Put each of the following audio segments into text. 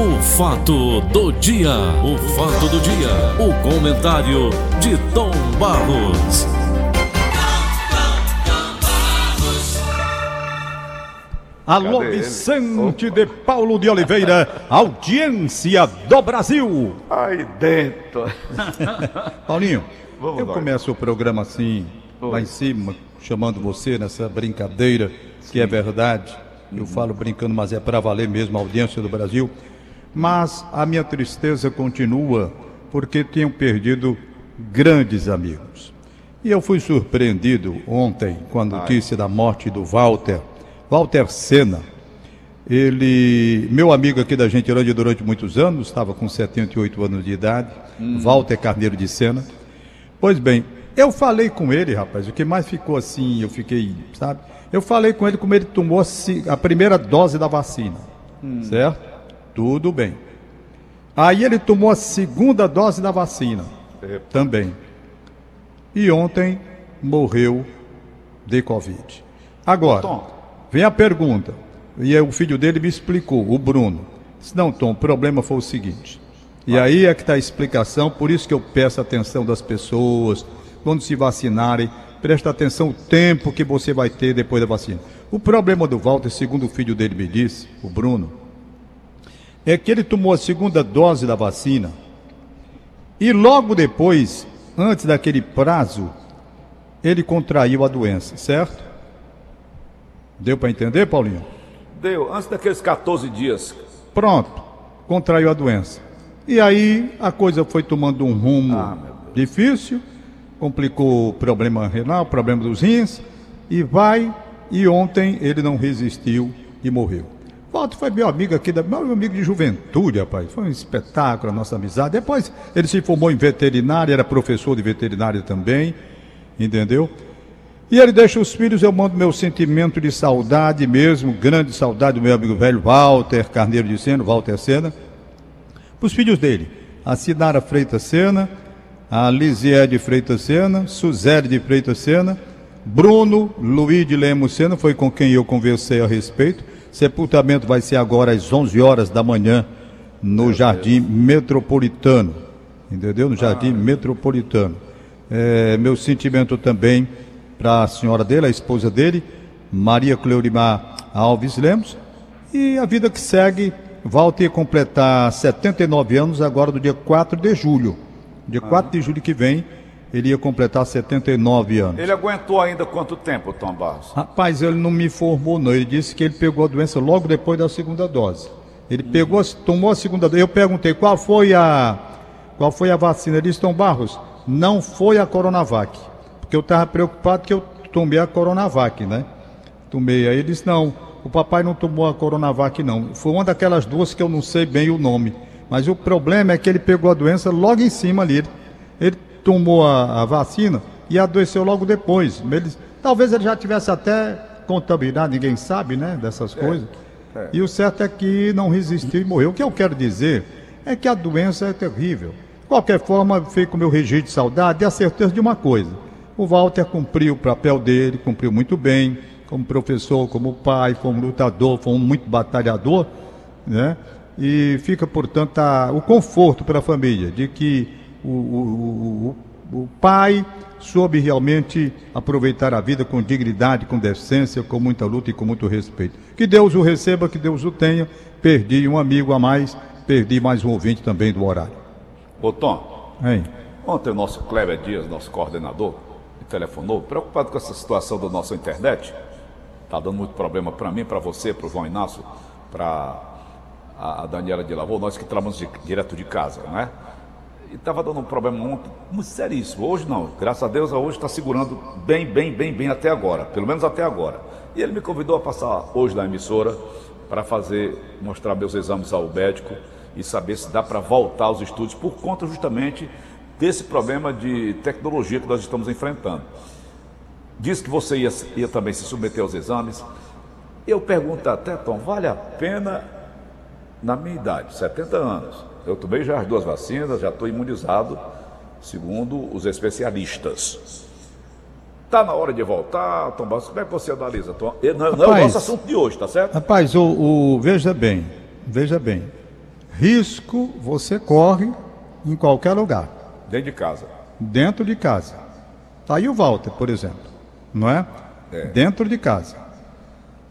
O fato do dia, o fato do dia, o comentário de Tom Barros. Alô, Vicente de Paulo de Oliveira, audiência do Brasil. Aí dentro. Paulinho, Vamos eu lá. começo o programa assim, lá em cima, chamando você nessa brincadeira, que é verdade. Eu falo brincando, mas é para valer mesmo a audiência do Brasil. Mas a minha tristeza continua, porque tenho perdido grandes amigos. E eu fui surpreendido ontem com a notícia da morte do Walter, Walter Senna. Ele, meu amigo aqui da Gentilândia durante muitos anos, estava com 78 anos de idade, Walter Carneiro de Sena. Pois bem, eu falei com ele, rapaz, o que mais ficou assim, eu fiquei, sabe? Eu falei com ele como ele tomou a primeira dose da vacina, certo? Tudo bem. Aí ele tomou a segunda dose da vacina, também. E ontem morreu de Covid. Agora, Tom. vem a pergunta. E o filho dele me explicou, o Bruno. Disse, não, Tom, o problema foi o seguinte. E aí é que está a explicação, por isso que eu peço a atenção das pessoas, quando se vacinarem, presta atenção o tempo que você vai ter depois da vacina. O problema do Walter, segundo o filho dele me disse, o Bruno, é que ele tomou a segunda dose da vacina e logo depois, antes daquele prazo, ele contraiu a doença, certo? Deu para entender, Paulinho? Deu, antes daqueles 14 dias. Pronto, contraiu a doença. E aí a coisa foi tomando um rumo Ah, difícil, complicou o problema renal, problema dos rins, e vai, e ontem ele não resistiu e morreu. Walter foi meu amigo aqui, da- meu amigo de juventude, rapaz. Foi um espetáculo a nossa amizade. Depois ele se formou em veterinária, era professor de veterinária também, entendeu? E ele deixa os filhos, eu mando meu sentimento de saudade mesmo, grande saudade do meu amigo velho Walter Carneiro de Sena, Walter Sena, para os filhos dele, a Sinara Freitas Sena, a Lisié de Freitas Sena, Suzete de Freitas Sena, Bruno Luiz de Lemos Sena, foi com quem eu conversei a respeito. Sepultamento vai ser agora às 11 horas da manhã no Jardim Metropolitano, entendeu? No Jardim Metropolitano. É, meu sentimento também para a senhora dele, a esposa dele, Maria Cleurimar Alves Lemos, e a vida que segue, Walter completar 79 anos agora no dia 4 de julho. Dia 4 de julho que vem, ele ia completar 79 anos. Ele aguentou ainda quanto tempo, Tom Barros? Rapaz, ele não me informou não, ele disse que ele pegou a doença logo depois da segunda dose. Ele pegou, tomou a segunda dose. Eu perguntei qual foi a qual foi a vacina. Ele disse, Tom Barros, não foi a Coronavac. Porque eu estava preocupado que eu tomei a Coronavac, né? Tomei. Aí ele disse, não, o papai não tomou a Coronavac, não. Foi uma daquelas duas que eu não sei bem o nome. Mas o problema é que ele pegou a doença logo em cima ali. Ele, ele tomou a, a vacina e adoeceu logo depois. Ele, talvez ele já tivesse até contaminado, ninguém sabe, né, dessas coisas. E o certo é que não resistiu e morreu. O que eu quero dizer é que a doença é terrível. De qualquer forma, fico com o meu registro de saudade e a certeza de uma coisa. O Walter cumpriu o papel dele, cumpriu muito bem, como professor, como pai, como lutador, foi um muito batalhador, né? E fica, portanto, a- o conforto para a família de que o, o- o- o pai soube realmente aproveitar a vida com dignidade, com decência, com muita luta e com muito respeito. Que Deus o receba, que Deus o tenha. Perdi um amigo a mais, perdi mais um ouvinte também do horário. Ô, Tom, Hein? ontem o nosso Kleber Dias, nosso coordenador, me telefonou, preocupado com essa situação da nossa internet. Tá dando muito problema para mim, para você, para o João Inácio, para a a Daniela de Lavô, nós que trabalhamos de- direto de casa, né? E estava dando um problema muito, muito seríssimo. Hoje não, graças a Deus, hoje está segurando bem, bem, bem, bem até agora, pelo menos até agora. E ele me convidou a passar hoje na emissora para fazer, mostrar meus exames ao médico e saber se dá para voltar aos estudos por conta justamente desse problema de tecnologia que nós estamos enfrentando. Disse que você ia, ia também se submeter aos exames. Eu pergunto até, Tom, vale a pena na minha idade, 70 anos? Eu tomei já as duas vacinas, já estou imunizado, segundo os especialistas. Está na hora de voltar, Tom Barros? Como é que você analisa, Tom? Não, não é o nosso assunto de hoje, tá certo? Rapaz, o, o- veja bem, veja bem. Risco você corre em qualquer lugar, Dentro de casa. dentro de casa. Tá aí o Walter, por exemplo, não é? É. Dentro de casa.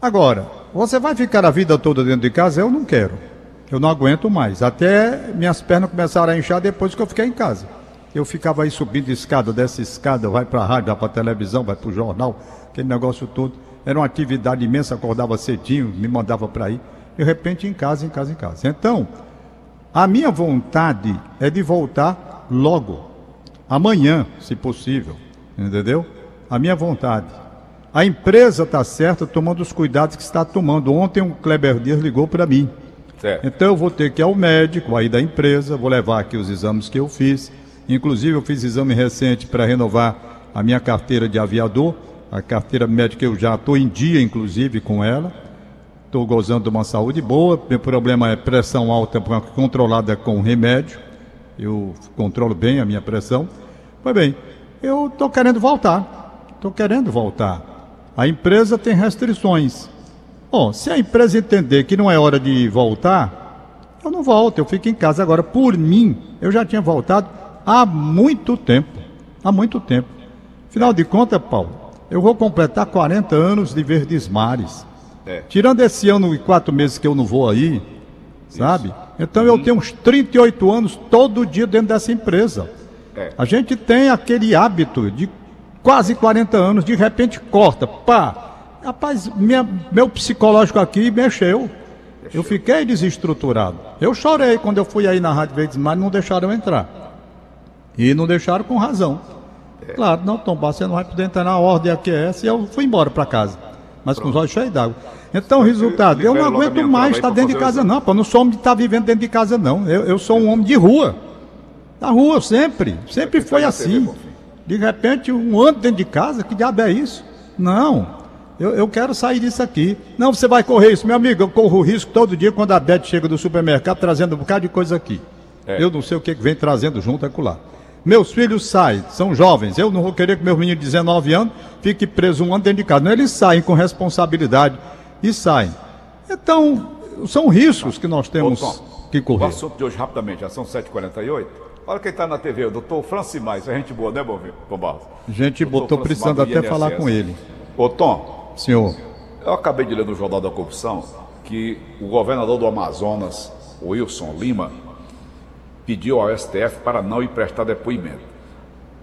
Agora, você vai ficar a vida toda dentro de casa? Eu não quero. Eu não aguento mais. Até minhas pernas começaram a inchar depois que eu fiquei em casa. Eu ficava aí subindo escada, dessa escada, vai para a rádio, vai para a televisão, vai para o jornal, aquele negócio todo. Era uma atividade imensa, acordava cedinho, me mandava para aí. De repente, em casa, em casa, em casa. Então, a minha vontade é de voltar logo. Amanhã, se possível. Entendeu? A minha vontade. A empresa está certa tomando os cuidados que está tomando. Ontem um Kleber Dias ligou para mim. Certo. Então eu vou ter que ir ao médico aí da empresa, vou levar aqui os exames que eu fiz. Inclusive eu fiz exame recente para renovar a minha carteira de aviador. A carteira médica eu já estou em dia, inclusive, com ela. Estou gozando de uma saúde boa. Meu problema é pressão alta controlada com remédio. Eu controlo bem a minha pressão. Pois bem, eu estou querendo voltar. Estou querendo voltar. A empresa tem restrições. Bom, se a empresa entender que não é hora de voltar, eu não volto, eu fico em casa. Agora, por mim, eu já tinha voltado há muito tempo. Há muito tempo. Afinal de contas, Paulo, eu vou completar 40 anos de Verdes Mares. É. Tirando esse ano e quatro meses que eu não vou aí, sabe? Então eu tenho uns 38 anos todo dia dentro dessa empresa. É. A gente tem aquele hábito de quase 40 anos, de repente corta, pá. Rapaz, minha- meu psicológico aqui mexeu. Eu fiquei desestruturado. Eu chorei quando eu fui aí na Rádio Verdes Mares, não deixaram eu entrar. E não deixaram com razão. Claro, não, Tom você não vai poder entrar na ordem aqui é essa. E eu fui embora para casa. Mas com os olhos cheios d'água. Então, resultado, eu não aguento mais estar pra dentro de casa, não. Pô. Eu não sou homem de estar vivendo dentro de casa, não. Eu, eu sou um homem de rua. Da rua, sempre. Sempre foi na assim. De repente, um ano dentro de casa, que diabo é isso? Não. Eu, eu quero sair disso aqui. Não, você vai correr isso. Meu amigo, eu corro o risco todo dia quando a Beth chega do supermercado trazendo um bocado de coisa aqui. É. Eu não sei o que que vem trazendo junto acolá. Meus filhos saem, são jovens. Eu não vou querer que meus meninos de 19 anos fiquem presos um ano dentro de casa. Não, eles saem com responsabilidade e saem. Então, são riscos que nós temos Tom, que O correr. assunto de hoje, rapidamente, já são 7h48. Olha quem está na TV, o doutor Francimar. Isso é gente boa, né, Bom Bom Barros? Gente, Doutor botou precisando do até falar com ele. Ô, Tom, Senhor, eu acabei de ler no Jornal da Corrupção que o governador do Amazonas, Wilson Lima, pediu ao STF para não ir prestar depoimento.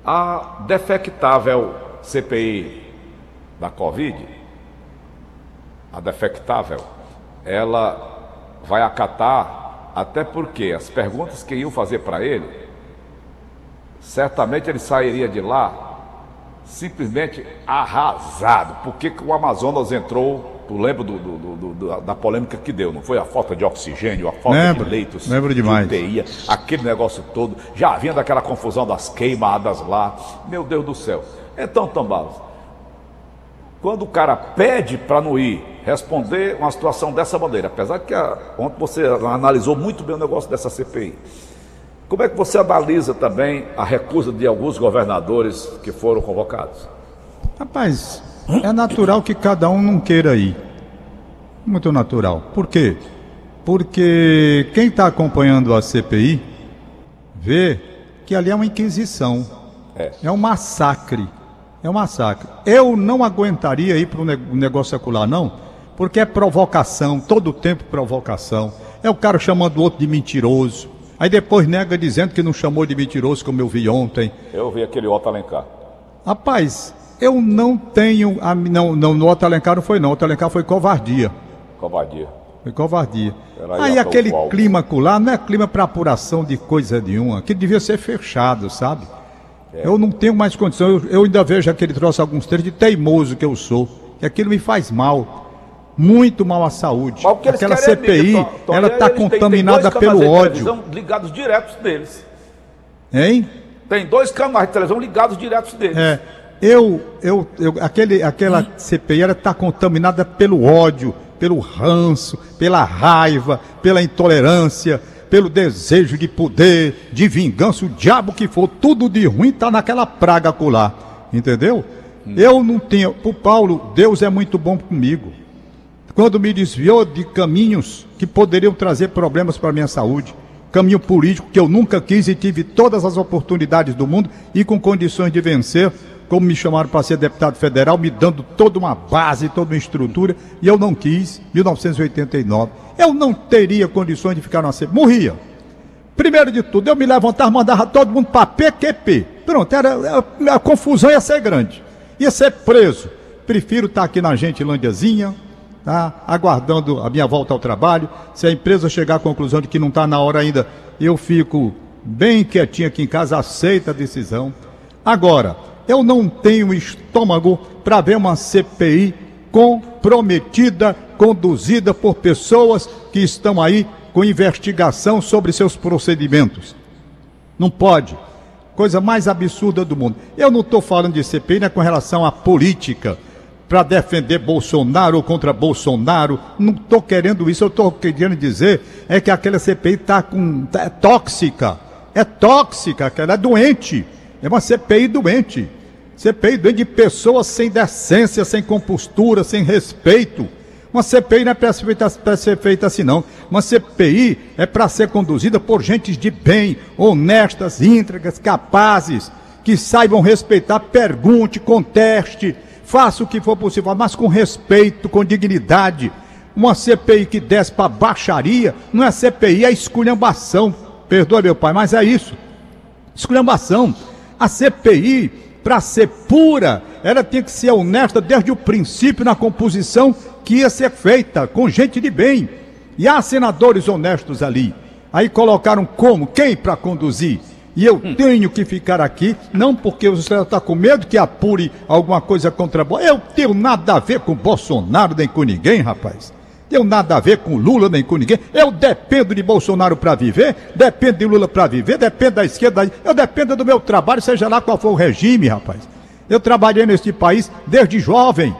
A defectável CPI da Covid, a defectável, ela vai acatar, até porque as perguntas que iam fazer para ele, certamente ele sairia de lá simplesmente arrasado. Por que que o Amazonas entrou? Tu lembra do, do- do- da, polêmica que deu, não foi? A falta de oxigênio, a falta Lembro, de leitos, lembro de demais. UTI, aquele negócio todo. Já havia daquela confusão das queimadas lá. Meu Deus do céu. Então, Tambalos, quando o cara pede para não ir responder uma situação dessa maneira, apesar que a, ontem você analisou muito bem o negócio dessa CPI, como é que você analisa também a recusa de alguns governadores que foram convocados? rapaz, é natural que cada um não queira ir. Muito natural. Por quê? Porque quem está acompanhando a CPI vê que ali é uma inquisição. É. um massacre. É um massacre. Eu não aguentaria ir para um negócio secular, não, porque é provocação, todo tempo provocação. É o cara chamando o outro de mentiroso. Aí depois nega dizendo que não chamou de mentiroso, como eu vi ontem. Eu vi aquele Otto Alencar. Rapaz, eu não tenho. A, não, não, no Otto Alencar não foi, não. O Otto Alencar foi covardia. Covardia. Foi covardia. Era Aí aquele atual. clima lá não é clima para apuração de coisa nenhuma. Que devia ser fechado, sabe? É. Eu não tenho mais condição. Eu, eu ainda vejo aquele troço alguns trechos de teimoso que eu sou. Que aquilo me faz mal. Muito mal à saúde. Mas Aquela querem é CPI, mídia, Tom. Tom, ela está contaminada pelo ódio. ligados diretos deles. Hein? Tem dois canais de televisão ligados diretos deles. É, eu, eu, eu, aquele, aquela CPI ela está contaminada pelo ódio, pelo ranço, pela raiva, pela intolerância, pelo desejo de poder, de vingança, o diabo que for, tudo de ruim está naquela praga acolá, entendeu? Eu não tenho, pro Paulo, Deus é muito bom comigo. Quando me desviou de caminhos que poderiam trazer problemas para a minha saúde. Caminho político que eu nunca quis e tive todas as oportunidades do mundo e com condições de vencer, como me chamaram para ser deputado federal, me dando toda uma base, toda uma estrutura, e eu não quis, 1989. Eu não teria condições de ficar na CPI. Morria. Primeiro de tudo, eu me levantava, mandava todo mundo para PQP. Pronto, era, a, a confusão ia ser grande. Ia ser preso. Prefiro estar aqui na Gentilândiazinha, tá? aguardando a minha volta ao trabalho. Se a empresa chegar à conclusão de que não está na hora ainda, eu fico bem quietinho aqui em casa, aceita a decisão. Agora, eu não tenho estômago para ver uma CPI comprometida, conduzida por pessoas que estão aí com investigação sobre seus procedimentos. Não pode. Coisa mais absurda do mundo. Eu não estou falando de CPI né, com relação à política para defender Bolsonaro ou contra Bolsonaro. Não estou querendo isso. Eu estou querendo dizer é que aquela CPI está com tá, é tóxica. É tóxica, aquela é doente. É uma CPI doente. CPI doente de pessoas sem decência, sem compostura, sem respeito. Uma CPI não é para ser, feita assim, não. Uma CPI é para ser conduzida por gente de bem, honestas, íntegras, capazes, que saibam respeitar, pergunte, conteste, faça o que for possível, mas com respeito, com dignidade. Uma CPI que desce para baixaria, não é CPI, é esculhambação. Perdoa, meu pai, mas é isso. Esculhambação. A CPI, para ser pura, ela tem que ser honesta desde o princípio na composição que ia ser feita com gente de bem. E há senadores honestos ali. Aí colocaram como? Quem para conduzir? E eu tenho que ficar aqui, não porque senhor está com medo que apure alguma coisa contra Bolsonaro. Eu tenho nada a ver com Bolsonaro nem com ninguém, rapaz. Tenho nada a ver com Lula nem com ninguém. Eu dependo de Bolsonaro para viver, dependo de Lula para viver, dependo da esquerda. Eu dependo do meu trabalho, seja lá qual for o regime, rapaz. Eu trabalhei neste país desde jovem.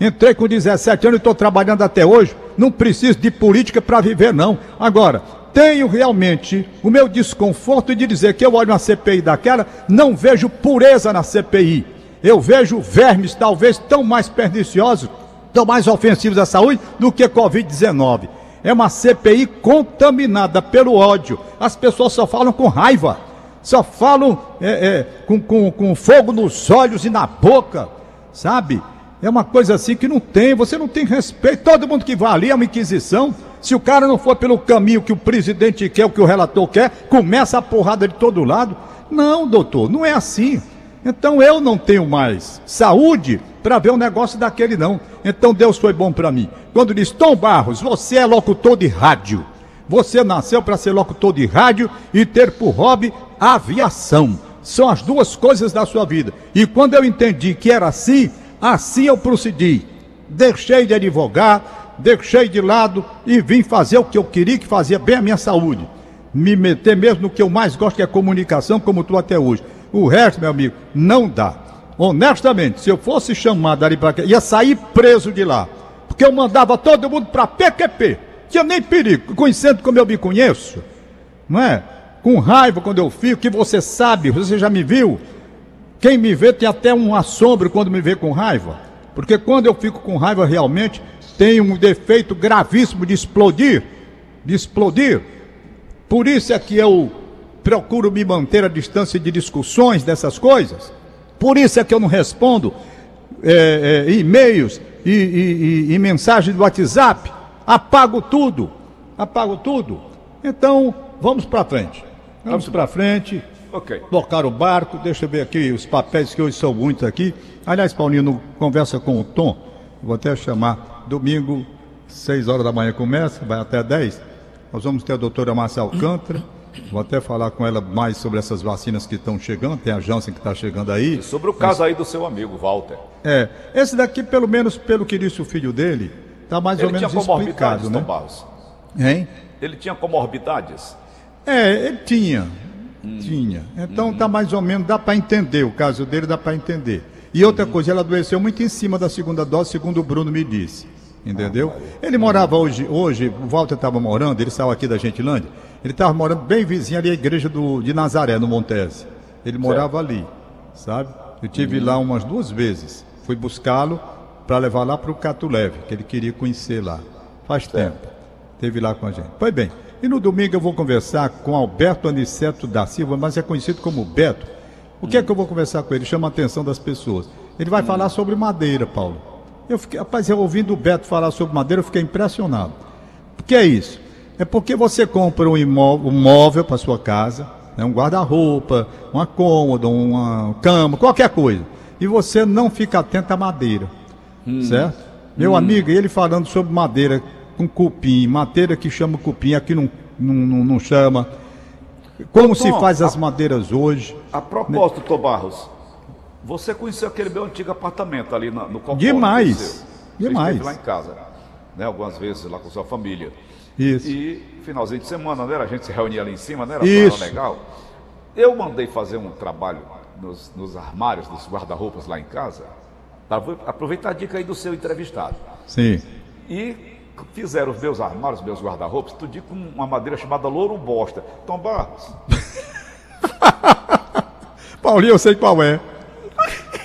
Entrei com 17 anos e estou trabalhando até hoje. Não preciso de política para viver, não. Agora, tenho realmente o meu desconforto de dizer que eu olho uma CPI daquela, não vejo pureza na CPI. Eu vejo vermes talvez tão mais perniciosos, tão mais ofensivos à saúde do que Covid-19. É uma CPI contaminada pelo ódio. As pessoas só falam com raiva, só falam é, é, com, com, com fogo nos olhos e na boca, sabe? É uma coisa assim que não tem, você não tem respeito. Todo mundo que vai ali é uma inquisição. Se o cara não for pelo caminho que o presidente quer, o que o relator quer, começa a porrada de todo lado. Não, doutor, não é assim. Então eu não tenho mais saúde para ver um negócio daquele não. Então Deus foi bom para mim. Quando diz, Tom Barros, você é locutor de rádio. Você nasceu para ser locutor de rádio e ter por hobby aviação. São as duas coisas da sua vida. E quando eu entendi que era assim, Assim eu procedi. Deixei de advogar, deixei de lado e vim fazer o que eu queria, que fazia bem a minha saúde. Me meter mesmo no que eu mais gosto, que é comunicação, como tu até hoje. O resto, meu amigo, não dá. Honestamente, se eu fosse chamado ali para ia sair preso de lá. Porque eu mandava todo mundo para PQP. Tinha nem perigo, conhecendo como eu me conheço. Não é? Com raiva quando eu fico, que você sabe, você já me viu. Quem me vê tem até um assombro quando me vê com raiva. Porque quando eu fico com raiva realmente, tem um defeito gravíssimo de explodir. De explodir. Por isso é que eu procuro me manter à distância de discussões dessas coisas. Por isso é que eu não respondo é, é, e-mails e, e, e, e mensagens do WhatsApp. Apago tudo. Apago tudo. Então, vamos para frente. Vamos para frente. Ok. Tocar o barco, deixa eu ver aqui os papéis que hoje são muitos aqui. Aliás, Paulinho, conversa com o Tom, vou até chamar domingo, 6 horas da manhã começa, vai até 10. Nós vamos ter a doutora Márcia Alcântara. Vou até falar com ela mais sobre essas vacinas que estão chegando. Tem a Janssen que está chegando aí. E sobre o caso Mas... aí do seu amigo, Walter. É. Esse daqui, pelo menos pelo que disse o filho dele, está mais ele ou menos explicado, né? Barros. Hein? Ele tinha comorbidades? É, ele tinha. Hum. Tinha. Então tá mais ou menos, dá para entender, o caso dele dá para entender. E outra uhum. coisa, ela adoeceu muito em cima da segunda dose, segundo o Bruno me disse. Entendeu? Ele morava hoje, hoje, o Walter estava morando, ele saiu aqui da Gentilândia, ele estava morando bem vizinho ali à igreja do, de Nazaré, no Montese. Ele morava certo. ali, sabe? Eu tive uhum. lá umas duas vezes. Fui buscá-lo para levar lá para o Catuleve, que ele queria conhecer lá. Faz certo. tempo. Teve lá com a gente. Pois bem, e no domingo eu vou conversar com Alberto Aniceto da Silva, mas é conhecido como Beto. O que é que eu vou conversar com ele? Chama a atenção das pessoas. Ele vai falar sobre madeira, Paulo. Eu fiquei, rapaz, eu ouvindo o Beto falar sobre madeira, eu fiquei impressionado. O que é isso? É porque você compra um imóvel, um móvel para sua casa, né, um guarda-roupa, uma cômoda, uma cama, qualquer coisa. E você não fica atento à madeira. Certo? Meu amigo, ele falando sobre madeira com cupim, madeira que chama cupim, aqui não, não, não, não chama. Como Ô, se Tom, faz a- as madeiras hoje. A propósito, Tom Barros, você conheceu aquele meu antigo apartamento ali na- no Concórdia? Demais, demais. Lá em casa, né? Algumas vezes lá com sua família. Isso. E finalzinho de semana, era? A gente se reunia ali em cima, não era? Isso. Legal. Eu mandei fazer um trabalho nos, nos armários dos guarda-roupas lá em casa. Aproveitar a dica aí do seu entrevistado. Sim. E fizeram os meus armários, os meus guarda-roupas, tudo com uma madeira chamada louro bosta. Tom Barros, Paulinho, eu sei qual é.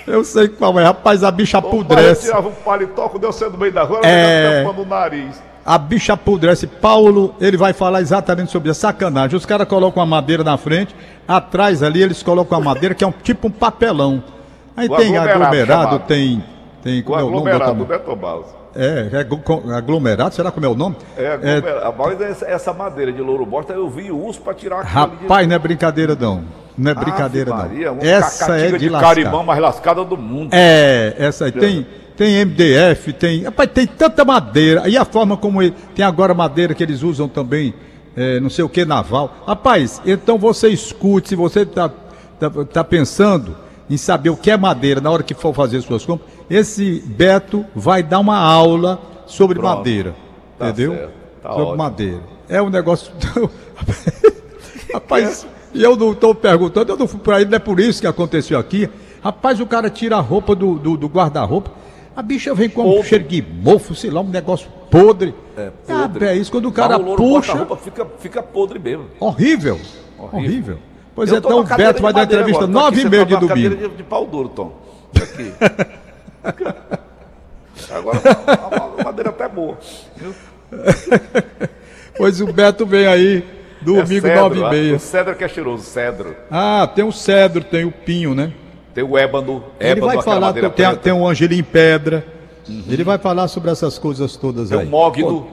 Eu sei qual é. Rapaz, a bicha apodrece. tirava um paletó, quando eu saía do meio da rua, É. tampando o nariz. A bicha apodrece. Paulo, ele vai falar exatamente sobre a sacanagem. Os caras colocam a madeira na frente, atrás ali eles colocam a madeira, que é um tipo um papelão. Aí O tem aglomerado aglomerado, tem. Tem O como é o nome? aglomerado, doutor? né, Tom Barros? É, é aglo- aglomerado, será como é o nome? É, aglomerado. Mas essa, essa madeira de louro bosta eu vi o uso para tirar aquilo ali de- Rapaz, não é brincadeira não. Não é brincadeira Ave Maria, não. uma Essa é de de lascar. carimão mais lascada do mundo. É, essa aí. Tem, tem MDF, tem. Rapaz, tem tanta madeira. E a forma como ele, tem agora madeira que eles usam também, é, não sei o que, naval. Rapaz, então você escute, se você tá, tá, tá pensando em saber o que é madeira na hora que for fazer suas compras, esse Beto vai dar uma aula sobre Pronto. madeira. Tá entendeu? certo, tá sobre ótimo. madeira. É um negócio. Rapaz, e eu não estou perguntando, eu não fui para ele, não é por isso que aconteceu aqui. Rapaz, o cara tira a roupa do, do, do guarda-roupa, a bicha vem com um Podre. cheiro de mofo, sei lá, um negócio podre. É, Ah, podre. é isso, quando o cara louro puxa, roupa fica, fica podre mesmo. horrível, Horrível. horrível. Pois Eu é, então o Beto vai dar entrevista nove e meia de domingo. cadeira de, de pau duro, Tom. Aqui. Agora a, a madeira até boa. viu? Pois o Beto vem aí, domingo, é nove e ah, meia. O cedro que é cheiroso, cedro. Ah, tem o cedro, tem o pinho, né? Tem o ébano. Ele ébano, vai falar, tem, preta. tem um angelim em pedra. Ele vai falar sobre essas coisas todas Tem aí. o mogno.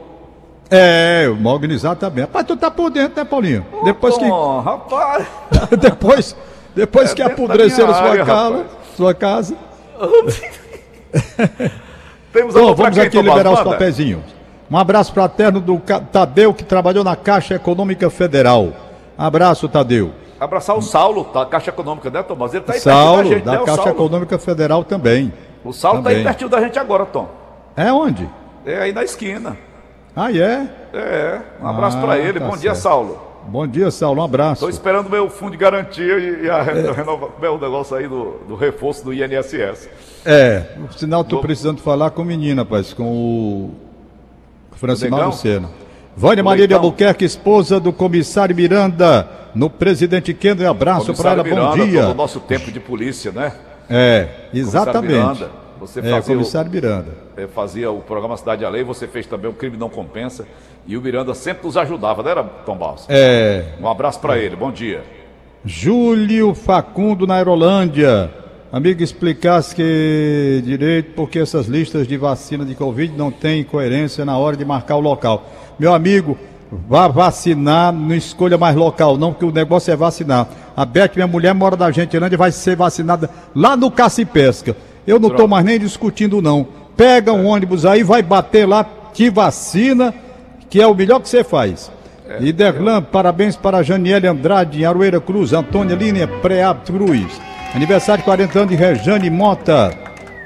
É, o Mogni exatamente. Rapaz, tu tá por dentro, né, Paulinho? depois que, rapaz. depois, depois É que apodreceram sua, área, casa, rapaz. sua casa. Temos Bom, vamos aqui liberar os papezinhos. Um abraço fraterno do Tadeu, que trabalhou na Caixa Econômica Federal. Abraço, Tadeu. Abraçar o Saulo, da Caixa Econômica, né, Tomás? Ele tá aí Saulo, da gente, da né, Caixa Saulo? Econômica Federal também. O Saulo tá aí Também. pertinho da gente agora, Tom. É onde? É aí na esquina. Ah, é? É, um abraço Ah, pra ele. tá Bom dia, certo. Saulo. Bom dia, Saulo. Um abraço. Tô esperando meu fundo de garantia e, a É. renova, meu negócio aí do, do reforço do INSS. É, por sinal, Vou- precisando falar com o menino, rapaz, com o Francimar? Lucena. Vânia Maria de? Albuquerque, esposa do comissário Miranda, no Presidente Kennedy. Abraço para ela, Comissário bom Miranda, dia. todo o nosso tempo de polícia, né? É, exatamente. Miranda, você É, fazia, comissário Miranda. o, eh, fazia o programa Cidade a Lei, você fez também o Crime Não Compensa. E o Miranda sempre nos ajudava, não era, Tom Barros? É, Um abraço pra ele, bom dia. Júlio Facundo na Aerolândia. Amigo, explicasse que direito porque essas listas de vacina de Covid não têm coerência na hora de marcar o local. Meu amigo, vá vacinar, não escolha mais local, não, porque o negócio é vacinar. A Beth, minha mulher, mora da Gentilândia e vai ser vacinada lá no Caça e Pesca. Eu não estou mais nem discutindo, não. Pega um ônibus aí, vai bater lá, te vacina, que é o melhor que você faz. E Derlan, parabéns para Janiele Andrade, em Aroeira Cruz, Antônia Línia Preab Cruz. Aniversário de 40 anos de Rejane Mota,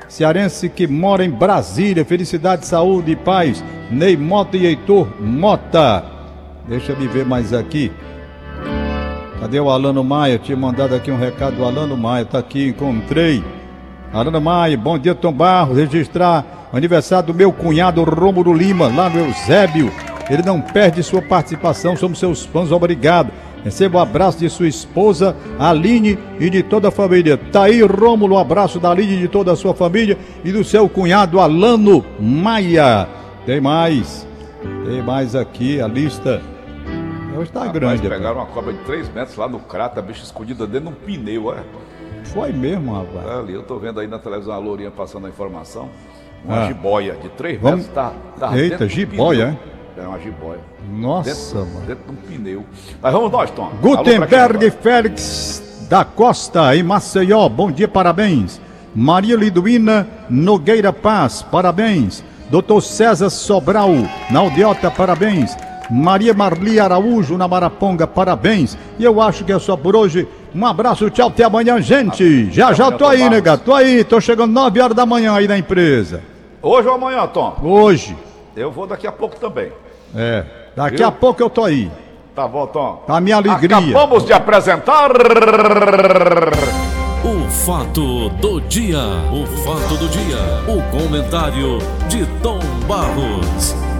cearense que mora em Brasília. Felicidade, saúde e paz. Ney Mota e Heitor Mota. Deixa eu ver mais aqui. Cadê o Alano Maia? Tinha mandado aqui um recado do Alano Maia. Tá aqui, encontrei. Alano Maia, bom dia, Tom Barros. Registrar o aniversário do meu cunhado Rômulo Lima, lá no Eusébio. Ele não perde sua participação, somos seus fãs, obrigado. Receba o abraço de sua esposa, Aline, e de toda a família. Tá aí, Rômulo, um abraço da Aline e de toda a sua família e do seu cunhado Alano Maia. Tem mais. Tem mais aqui a lista. Hoje tá Rapaz, grande. pegaram uma cobra de 3 metros lá no crato, a bicha escondida dentro de um pneu, é. Foi mesmo, rapaz. Ali, eu tô vendo aí na televisão a Lourinha passando a informação. Uma Ah. jiboia de 3 Vamos- metros, tá, tá Eita, jiboia, pneu. É uma jiboia. Nossa, dentro, mano. dentro de um pneu. Mas vamos nós, Tom. Gutenberg? Félix da Costa, em Maceió, bom dia, parabéns. Maria Liduína Nogueira Paz, parabéns. Doutor César Sobral, na Aldeota, parabéns. Maria Marli Araújo, na Maraponga, parabéns. E eu acho que é só por hoje. Um abraço, tchau, até amanhã, gente. Já, Até já amanhã, tô aí, nega, tô aí, tô chegando 9 horas da manhã aí na empresa. Hoje ou amanhã, Tom? Hoje. Eu vou daqui a pouco também. É, daqui Viu? a pouco eu tô aí. Tá bom, Tom? A minha alegria. Acabamos de apresentar. O fato do dia. O fato do dia. O comentário de Tom Barros.